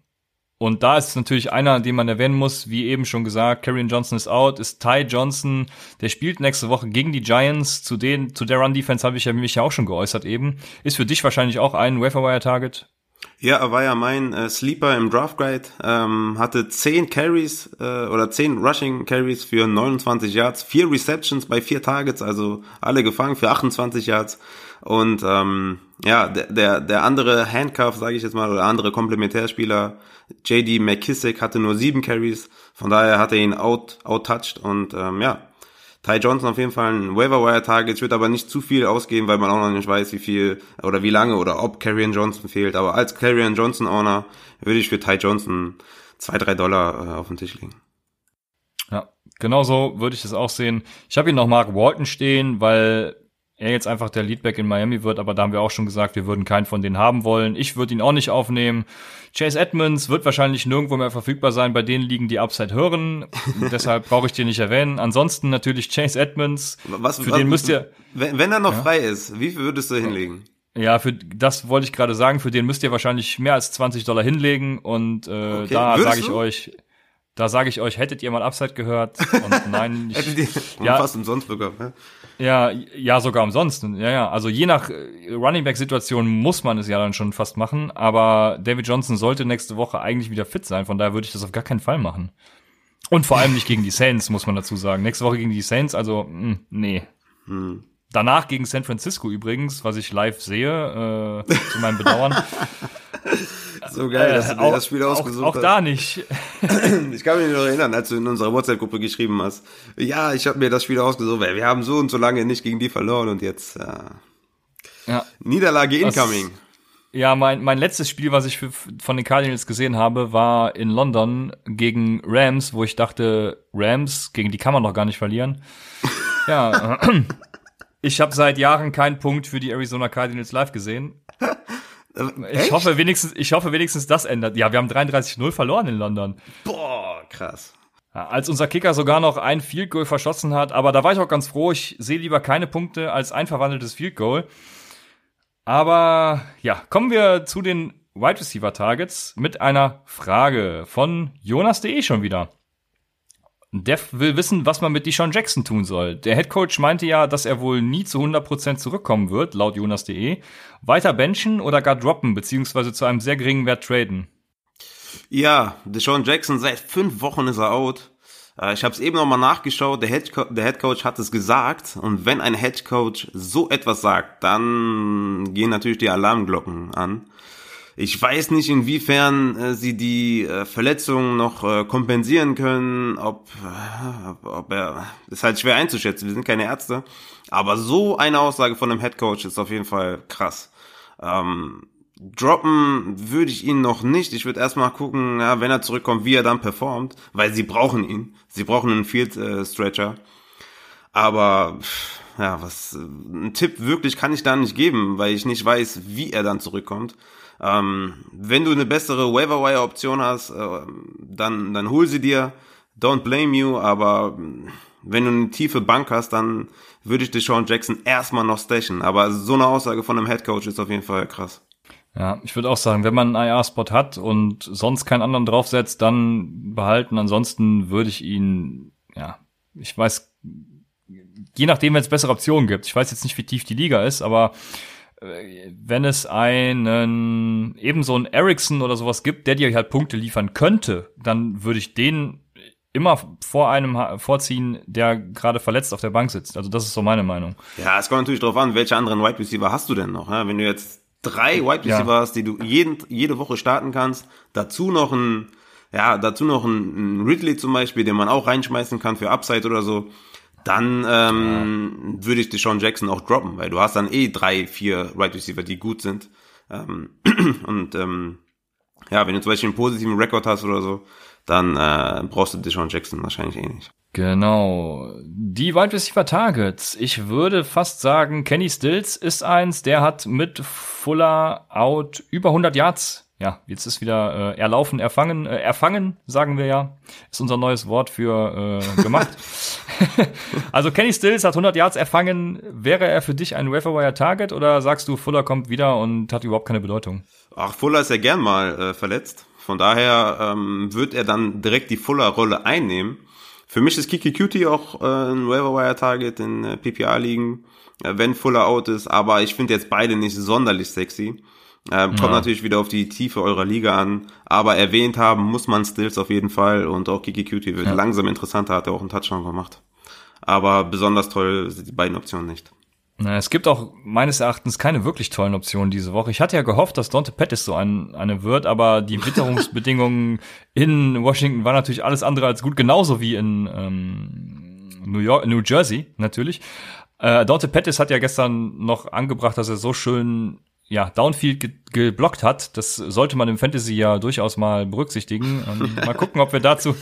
Speaker 1: Und da ist natürlich einer, den man erwähnen muss, wie eben schon gesagt, Karrion Johnson ist out, ist Ty Johnson, der spielt nächste Woche gegen die Giants. Zu den, zu der Run Defense habe ich ja mich ja auch schon geäußert eben. Ist für dich wahrscheinlich auch ein Waferwire Target?
Speaker 2: Ja, er war ja mein äh, Sleeper im Draft Guide, ähm, hatte 10 Carries äh, oder 10 Rushing Carries für 29 Yards, vier Receptions bei vier Targets, also alle gefangen für 28 Yards. Und ähm, ja, der, der, der andere Handcuff, sage ich jetzt mal, oder andere Komplementärspieler, JD McKissick, hatte nur sieben Carries, von daher hat er ihn out, out-touched und ähm, ja, Ty Johnson auf jeden Fall ein Waiver Wire Target. Ich würde aber nicht zu viel ausgeben, weil man auch noch nicht weiß, wie viel oder wie lange oder ob Carrion Johnson fehlt. Aber als Carrion Johnson Owner würde ich für Ty Johnson zwei, drei Dollar äh, auf den Tisch legen.
Speaker 1: Ja, genau so würde ich das auch sehen. Ich habe hier noch Mark Walton stehen, weil er jetzt einfach der Leadback in Miami wird, aber da haben wir auch schon gesagt, wir würden keinen von denen haben wollen. Ich würde ihn auch nicht aufnehmen. Chase Edmonds wird wahrscheinlich nirgendwo mehr verfügbar sein, bei denen liegen die Upside hören. Deshalb brauche ich den nicht erwähnen. Ansonsten natürlich Chase Edmonds.
Speaker 2: Was, für was, den müsst ihr. Wenn, wenn er noch ja? frei ist, wie viel würdest du hinlegen?
Speaker 1: Ja, für das wollte ich gerade sagen, für den müsst ihr wahrscheinlich mehr als 20 Dollar hinlegen und äh, okay. da sage ich euch, da sage ich euch, hättet ihr mal Upside gehört? Und nein, ich,
Speaker 2: ja, fast umsonst bekommen. Ne?
Speaker 1: Ja, ja, sogar umsonst. Ja, ja. Also je nach äh, Running Back Situation muss man es ja dann schon fast machen. Aber David Johnson sollte nächste Woche eigentlich wieder fit sein. Von daher würde ich das auf gar keinen Fall machen. Und vor allem nicht gegen die Saints, muss man dazu sagen. Nächste Woche gegen die Saints, also mh, hm, nee. Hm. Danach gegen San Francisco übrigens, was ich live sehe, äh, zu meinem Bedauern.
Speaker 2: so geil, dass du dir äh, das Spiel ausgesucht
Speaker 1: auch, auch hast. Auch da nicht.
Speaker 2: ich kann mich noch erinnern, als du in unserer WhatsApp-Gruppe geschrieben hast, ja, ich habe mir das Spiel ausgesucht, weil wir haben so und so lange nicht gegen die verloren und jetzt äh, ja. Niederlage incoming. Das,
Speaker 1: ja, mein, mein letztes Spiel, was ich für, von den Cardinals gesehen habe, war in London gegen Rams, wo ich dachte, Rams, gegen die kann man doch gar nicht verlieren. ja, ich habe seit Jahren keinen Punkt für die Arizona Cardinals live gesehen. Ich Echt? hoffe wenigstens, ich hoffe wenigstens das ändert. Ja, wir haben 33-0 verloren in London.
Speaker 2: Boah, krass.
Speaker 1: Ja, als unser Kicker sogar noch ein Field Goal verschossen hat, aber da war ich auch ganz froh. Ich sehe lieber keine Punkte als ein verwandeltes Field Goal. Aber ja, kommen wir zu den Wide Receiver Targets mit einer Frage von Jonas.de schon wieder. Dev will wissen, was man mit Deshaun Jackson tun soll. Der Head Coach meinte ja, dass er wohl nie zu 100% zurückkommen wird, laut Jonas.de. Weiter benchen oder gar droppen, beziehungsweise zu einem sehr geringen Wert traden?
Speaker 2: Ja, Deshaun Jackson, seit fünf Wochen ist er out. Äh, ich habe es eben nochmal nachgeschaut, der Head, der Head Coach hat es gesagt und wenn ein Head Coach so etwas sagt, dann gehen natürlich die Alarmglocken an. Ich weiß nicht, inwiefern äh, sie die äh, Verletzungen noch äh, kompensieren können, ob, äh, ob er, ist halt schwer einzuschätzen, wir sind keine Ärzte. Aber so eine Aussage von einem Headcoach ist auf jeden Fall krass. Ähm, droppen würde ich ihn noch nicht. Ich würde erstmal gucken, ja, wenn er zurückkommt, wie er dann performt, weil sie brauchen ihn. Sie brauchen einen Field äh, Stretcher. Ja, was ein Tipp wirklich kann ich da nicht geben, weil ich nicht weiß, wie er dann zurückkommt. Ähm, wenn du eine bessere Waiver Wire Option hast, äh, dann, dann hol sie dir. Don't blame you, aber wenn du eine tiefe Bank hast, dann würde ich Deshaun Jackson erstmal noch stashen. Aber so eine Aussage von einem Head Coach ist auf jeden Fall krass.
Speaker 1: Ja, ich würde auch sagen, wenn man einen IR-Spot hat und sonst keinen anderen draufsetzt, dann behalten. Ansonsten würde ich ihn, ja, ich weiß, je nachdem, wenn es bessere Optionen gibt. Ich weiß jetzt nicht, wie tief die Liga ist, aber wenn es einen eben so einen Ericsson oder sowas gibt, der dir halt Punkte liefern könnte, dann würde ich den immer vor einem vorziehen, der gerade verletzt auf der Bank sitzt. Also das ist so meine Meinung.
Speaker 2: Ja, es kommt natürlich darauf an, welche anderen Wide Receiver hast du denn noch? Ja? Wenn du jetzt drei Wide Receiver ja. hast, die du jeden, jede Woche starten kannst, dazu noch ein ja, dazu noch ein, ein Ridley zum Beispiel, den man auch reinschmeißen kann für Upside oder so, dann ähm, ja. würde ich Deshaun Jackson auch droppen, weil du hast dann eh drei, vier Right Receiver, die gut sind. Ähm, und ähm, ja, wenn du zum Beispiel einen positiven Rekord hast oder so, dann äh, brauchst du Deshaun Jackson wahrscheinlich eh nicht.
Speaker 1: Genau. Die Wide Receiver Targets. Ich würde fast sagen, Kenny Stills ist eins, der hat mit Fuller out über 100 Yards ja, jetzt ist wieder äh, erlaufen, erfangen, äh, erfangen, sagen wir ja, ist unser neues Wort für äh, gemacht. also Kenny Stills hat 100 Yards erfangen. Wäre er für dich ein Wire Target oder sagst du, Fuller kommt wieder und hat überhaupt keine Bedeutung?
Speaker 2: Ach, Fuller ist ja gern mal äh, verletzt. Von daher ähm, wird er dann direkt die Fuller-Rolle einnehmen. Für mich ist Kiki Cutie auch äh, ein Wire Target in äh, PPA-Ligen, äh, wenn Fuller out ist. Aber ich finde jetzt beide nicht sonderlich sexy. Ähm, kommt ja. natürlich wieder auf die Tiefe eurer Liga an, aber erwähnt haben muss man Stills auf jeden Fall und auch Kiki Cutie wird ja. langsam interessanter, hat er auch einen Touchdown gemacht. Aber besonders toll sind die beiden Optionen nicht.
Speaker 1: Es gibt auch meines Erachtens keine wirklich tollen Optionen diese Woche. Ich hatte ja gehofft, dass Dante Pettis so ein, eine wird, aber die Witterungsbedingungen in Washington waren natürlich alles andere als gut, genauso wie in ähm, New York, New Jersey natürlich. Äh, Dante Pettis hat ja gestern noch angebracht, dass er so schön ja, Downfield ge geblockt hat. Das sollte man im Fantasy ja durchaus mal berücksichtigen. Und mal gucken, ob wir dazu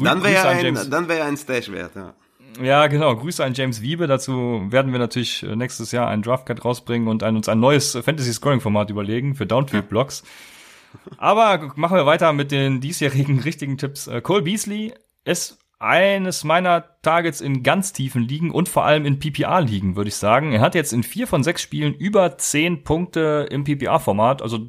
Speaker 2: dann wäre ja ein, dann wäre ein Stash wert, ja.
Speaker 1: Ja, genau. Grüße an James Wiebe. Dazu werden wir natürlich äh, nächstes Jahr einen Draftcut rausbringen und ein, uns ein neues Fantasy-Scoring-Format überlegen für Downfield-Blocks. Aber machen wir weiter mit den diesjährigen richtigen Tipps. Äh, Cole Beasley ist eines meiner Targets in ganz tiefen Ligen und vor allem in PPR-Ligen, würde ich sagen. Er hat jetzt in vier von sechs Spielen über zehn Punkte im PPR-Format. Also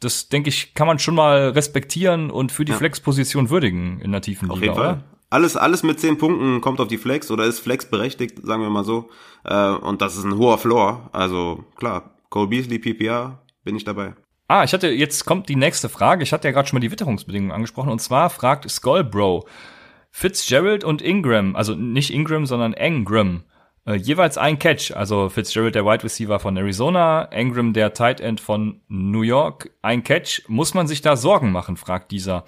Speaker 1: das, denke ich, kann man schon mal respektieren und für die ja. Flex-Position würdigen in der tiefen Auf Liga, jeden Fall. oder?
Speaker 2: Alles, alles mit zehn Punkten kommt auf die Flex oder ist Flex berechtigt, sagen wir mal so. Äh, und das ist ein hoher Floor. Also klar, Cole Beasley, PPR, bin ich dabei.
Speaker 1: Ah, ich hatte, jetzt kommt die nächste Frage. Ich hatte ja gerade schon mal die Witterungsbedingungen angesprochen. Und zwar fragt Skullbro, Fitzgerald und Ingram, also nicht Ingram, sondern Engram, äh, jeweils ein Catch. Also Fitzgerald, der Wide Receiver von Arizona, Engram, der Tight End von New York, ein Catch. Muss man sich da Sorgen machen, fragt dieser.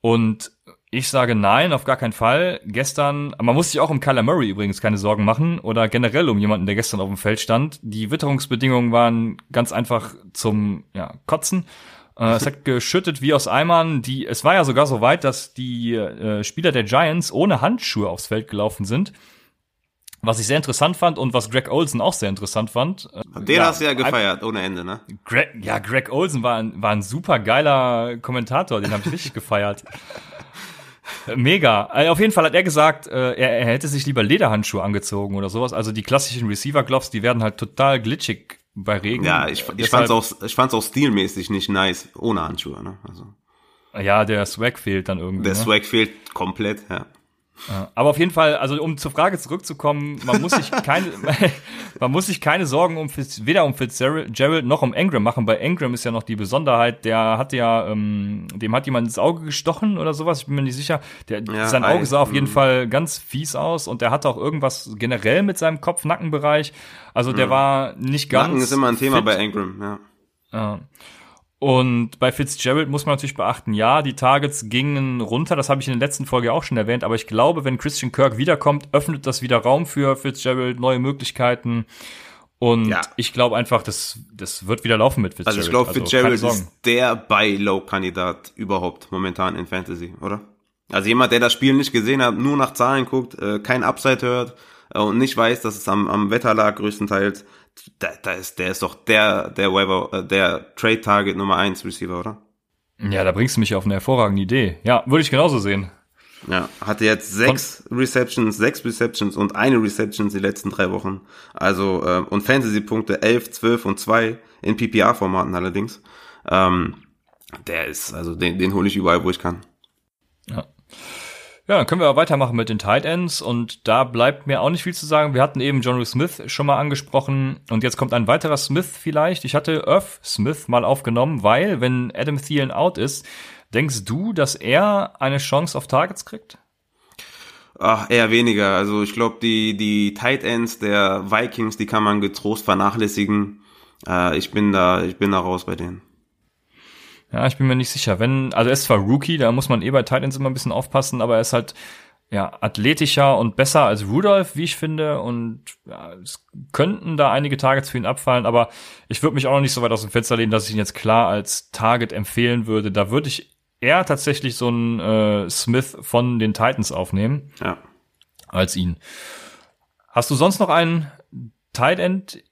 Speaker 1: Und ich sage nein, auf gar keinen Fall. Gestern, man muss sich auch um Kyler Murray übrigens keine Sorgen machen oder generell um jemanden, der gestern auf dem Feld stand. Die Witterungsbedingungen waren ganz einfach zum ja, Kotzen. Äh, es hat geschüttet wie aus Eimern. Die, es war ja sogar so weit, dass die äh, Spieler der Giants ohne Handschuhe aufs Feld gelaufen sind. Was ich sehr interessant fand und was Greg Olsen auch sehr interessant fand.
Speaker 2: Äh, Den ja, hast du ja gefeiert, ohne Ende, ne?
Speaker 1: Greg, ja, Greg Olsen war ein, war ein super geiler Kommentator, den habe ich richtig gefeiert. Mega. Äh, auf jeden Fall hat er gesagt, äh, er, er hätte sich lieber Lederhandschuhe angezogen oder sowas. Also die klassischen Receiver-Gloves, die werden halt total glitschig bei Regen.
Speaker 2: Ja, ich, ich fand's auch, ich fand's auch stilmäßig nicht nice, ohne Handschuhe, ne? Also.
Speaker 1: Ja, der Swag fehlt dann irgendwie.
Speaker 2: Der ne? Swag fehlt komplett, ja.
Speaker 1: Aber auf jeden Fall, also um zur Frage zurückzukommen, man muss sich keine, man muss sich keine Sorgen um Fitz, weder um Fitzgerald noch um Engram machen. Bei Engram ist ja noch die Besonderheit, der hatte ja, ähm, dem hat jemand ins Auge gestochen oder sowas, ich bin mir nicht sicher. Der, ja, sein Auge sah auf jeden mhm. Fall ganz fies aus und der hatte auch irgendwas generell mit seinem Kopf-Nackenbereich. Also der mhm. war nicht ganz.
Speaker 2: Nacken ist immer ein Thema fit. bei Engram, ja.
Speaker 1: ja. Und bei Fitzgerald muss man natürlich beachten, ja, die Targets gingen runter, das habe ich in der letzten Folge auch schon erwähnt, aber ich glaube, wenn Christian Kirk wiederkommt, öffnet das wieder Raum für Fitzgerald, neue Möglichkeiten. Und ja. ich glaube einfach, das, das wird wieder laufen mit
Speaker 2: Fitzgerald. Also ich glaube, also, Fitzgerald ist der Buy-Low-Kandidat überhaupt momentan in Fantasy, oder? Also jemand, der das Spiel nicht gesehen hat, nur nach Zahlen guckt, äh, kein Upside hört und nicht weiß, dass es am, am Wetter lag größtenteils, da, da ist, der ist doch der, der Waiver, äh, der Trade Target Nummer eins Receiver, oder?
Speaker 1: Ja, da bringst du mich auf eine hervorragende Idee. Ja, würde ich genauso sehen.
Speaker 2: Ja, hatte jetzt sechs Receptions, sechs Receptions und eine Receptions die letzten drei Wochen. Also, äh, und Fantasy-Punkte elf, zwölf und zwei in PPR-Formaten allerdings. Ähm, der ist, also den, den hole ich überall, wo ich kann.
Speaker 1: Ja. Ja, dann können wir weitermachen mit den Tight Ends und da bleibt mir auch nicht viel zu sagen. Wir hatten eben John Smith schon mal angesprochen und jetzt kommt ein weiterer Smith vielleicht. Ich hatte Irv Smith mal aufgenommen, weil wenn Adam Thielen out ist, denkst du, dass er eine Chance auf Targets kriegt?
Speaker 2: Ach, eher weniger. Also ich glaube, die, die Tight Ends der Vikings, die kann man getrost vernachlässigen. Äh, ich bin da, ich bin da raus bei denen.
Speaker 1: Ja, ich bin mir nicht sicher. Wenn, also er ist zwar Rookie, da muss man eh bei Titans immer ein bisschen aufpassen, aber er ist halt ja athletischer und besser als Rudolph, wie ich finde. Und ja, es könnten da einige Targets für ihn abfallen, aber ich würde mich auch noch nicht so weit aus dem Fenster lehnen, dass ich ihn jetzt klar als Target empfehlen würde. Da würde ich eher tatsächlich so einen äh, Smith von den Titans aufnehmen. Ja. Als ihn. Hast du sonst noch einen Tight End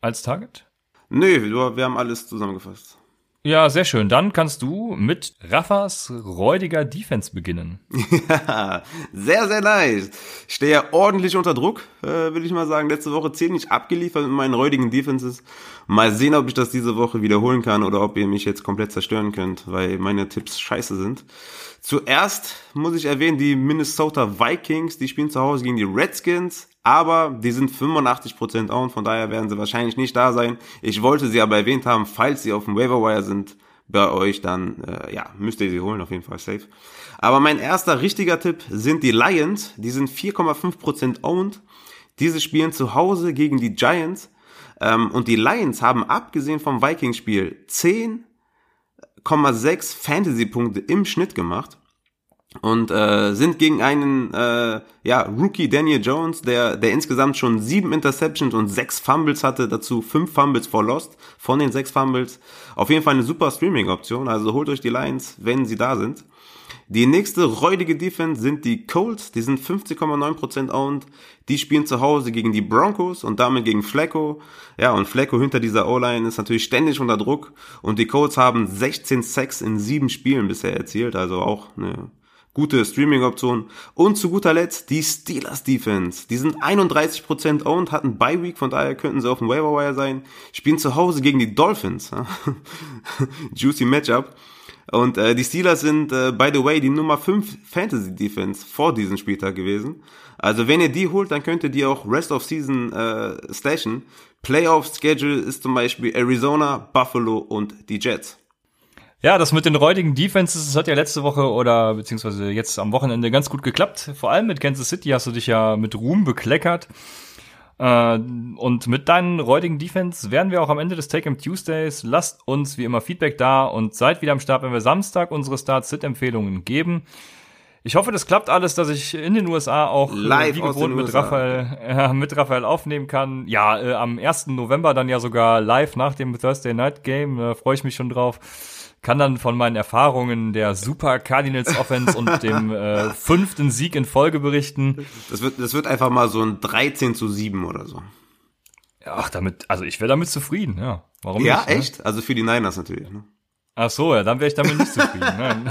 Speaker 1: als Target?
Speaker 2: Nee, wir haben alles zusammengefasst.
Speaker 1: Ja, sehr schön. Dann kannst du mit Raffas räudiger Defense beginnen.
Speaker 2: Ja, sehr, sehr nice. Stehe ordentlich unter Druck, äh, will ich mal sagen. Letzte Woche ziemlich abgeliefert mit meinen räudigen Defenses. Mal sehen, ob ich das diese Woche wiederholen kann oder ob ihr mich jetzt komplett zerstören könnt, weil meine Tipps scheiße sind. Zuerst muss ich erwähnen, die Minnesota Vikings, die spielen zu Hause gegen die Redskins, aber die sind 85% owned, von daher werden sie wahrscheinlich nicht da sein. Ich wollte sie aber erwähnt haben, falls sie auf dem Waiver Wire sind bei euch, dann äh, ja, müsst ihr sie holen, auf jeden Fall safe. Aber mein erster richtiger Tipp sind die Lions, die sind 4,5% owned. Diese spielen zu Hause gegen die Giants. Ähm, und die Lions haben abgesehen vom Vikings-Spiel 10 8,6 Fantasy-Punkte im Schnitt gemacht. Und äh, sind gegen einen äh, ja, Rookie Daniel Jones, der, der insgesamt schon sieben Interceptions und sechs Fumbles hatte, dazu fünf Fumbles for Lost von den sechs Fumbles. Auf jeden Fall eine super Streaming-Option, also holt euch die Lions, wenn sie da sind. Die nächste räudige Defense sind die Colts, die sind 50,9% owned. Die spielen zu Hause gegen die Broncos und damit gegen Flacco. Ja, und Flacco hinter dieser O-Line ist natürlich ständig unter Druck. Und die Colts haben 16 Sacks in sieben Spielen bisher erzielt, also auch eine gute Streaming-Option. Und zu guter Letzt die Steelers Defense. Die sind 31% owned, hatten Bye Week, von daher könnten sie auf dem Waiver Wire sein. Spielen zu Hause gegen die Dolphins. Juicy Matchup. Und äh, die Steelers sind, äh, by the way, die Nummer 5 Fantasy Defense vor diesem Spieltag gewesen. Also wenn ihr die holt, dann könnt ihr die auch Rest of Season äh, stashen. Playoff Schedule ist zum Beispiel Arizona, Buffalo und die Jets.
Speaker 1: Ja, das mit den räudigen Defenses, das hat ja letzte Woche oder beziehungsweise jetzt am Wochenende ganz gut geklappt. Vor allem mit Kansas City hast du dich ja mit Ruhm bekleckert. Äh, und mit deinen räudigen Defense werden wir auch am Ende des Take-Em Tuesdays. Lasst uns wie immer Feedback da und seid wieder am Start, wenn wir Samstag unsere Start-Sit-Empfehlungen geben. Ich hoffe, das klappt alles, dass ich in den USA auch
Speaker 2: Live
Speaker 1: wie gewohnt mit Raphael, äh, mit Raphael aufnehmen kann. Ja, äh, am 1. November dann ja sogar live nach dem Thursday Night Game. Da freue ich mich schon drauf kann dann von meinen Erfahrungen der Super Cardinals Offense und dem äh, fünften Sieg in Folge berichten.
Speaker 2: Das wird, das wird einfach mal so ein 13 zu 7 oder so.
Speaker 1: Ach, damit, also ich wäre damit zufrieden, ja.
Speaker 2: Warum ja, nicht? Ja, echt? Ne? Also für die Niners natürlich. Ne?
Speaker 1: Ach so, ja, dann wäre ich damit nicht zufrieden.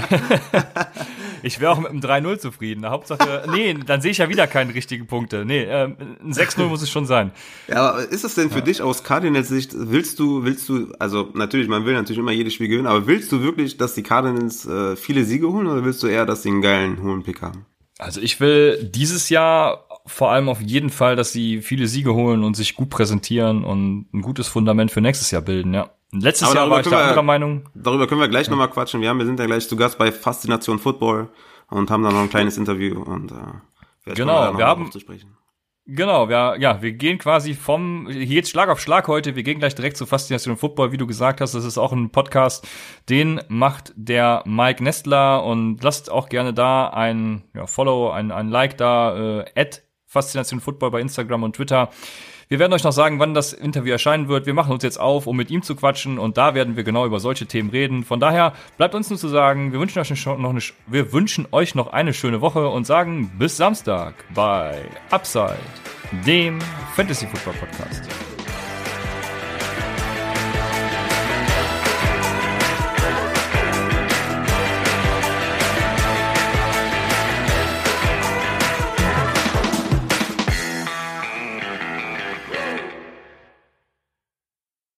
Speaker 1: ich wäre auch mit einem 3-0 zufrieden. Hauptsache, nee, dann sehe ich ja wieder keine richtigen Punkte. Nee, äh, ein 6-0 muss es schon sein.
Speaker 2: Ja, aber ist es denn für ja. dich aus Cardinals Sicht, willst du, willst du, also natürlich, man will natürlich immer jedes Spiel gewinnen, aber willst du wirklich, dass die Cardinals äh, viele Siege holen oder willst du eher, dass sie einen geilen, hohen Pick haben?
Speaker 1: Also ich will dieses Jahr vor allem auf jeden Fall, dass sie viele Siege holen und sich gut präsentieren und ein gutes Fundament für nächstes Jahr bilden, ja. Letztes Jahr war ich da anderer Meinung.
Speaker 2: Darüber können wir gleich ja. nochmal quatschen. Wir, haben, wir sind ja gleich zu Gast bei Faszination Football und haben da noch ein kleines Interview und
Speaker 1: äh, genau, wir haben Genau, wir, ja, wir gehen quasi vom, hier geht's Schlag auf Schlag heute, wir gehen gleich direkt zu Faszination Football, wie du gesagt hast, das ist auch ein Podcast, den macht der Mike Nestler und lasst auch gerne da ein ja, Follow, ein, ein Like da, äh, at Faszination Football bei Instagram und Twitter. Wir werden euch noch sagen, wann das Interview erscheinen wird. Wir machen uns jetzt auf, um mit ihm zu quatschen und da werden wir genau über solche Themen reden. Von daher bleibt uns nur zu sagen, wir wünschen euch noch eine, wir wünschen euch noch eine schöne Woche und sagen bis Samstag bei Upside, dem Fantasy Football Podcast.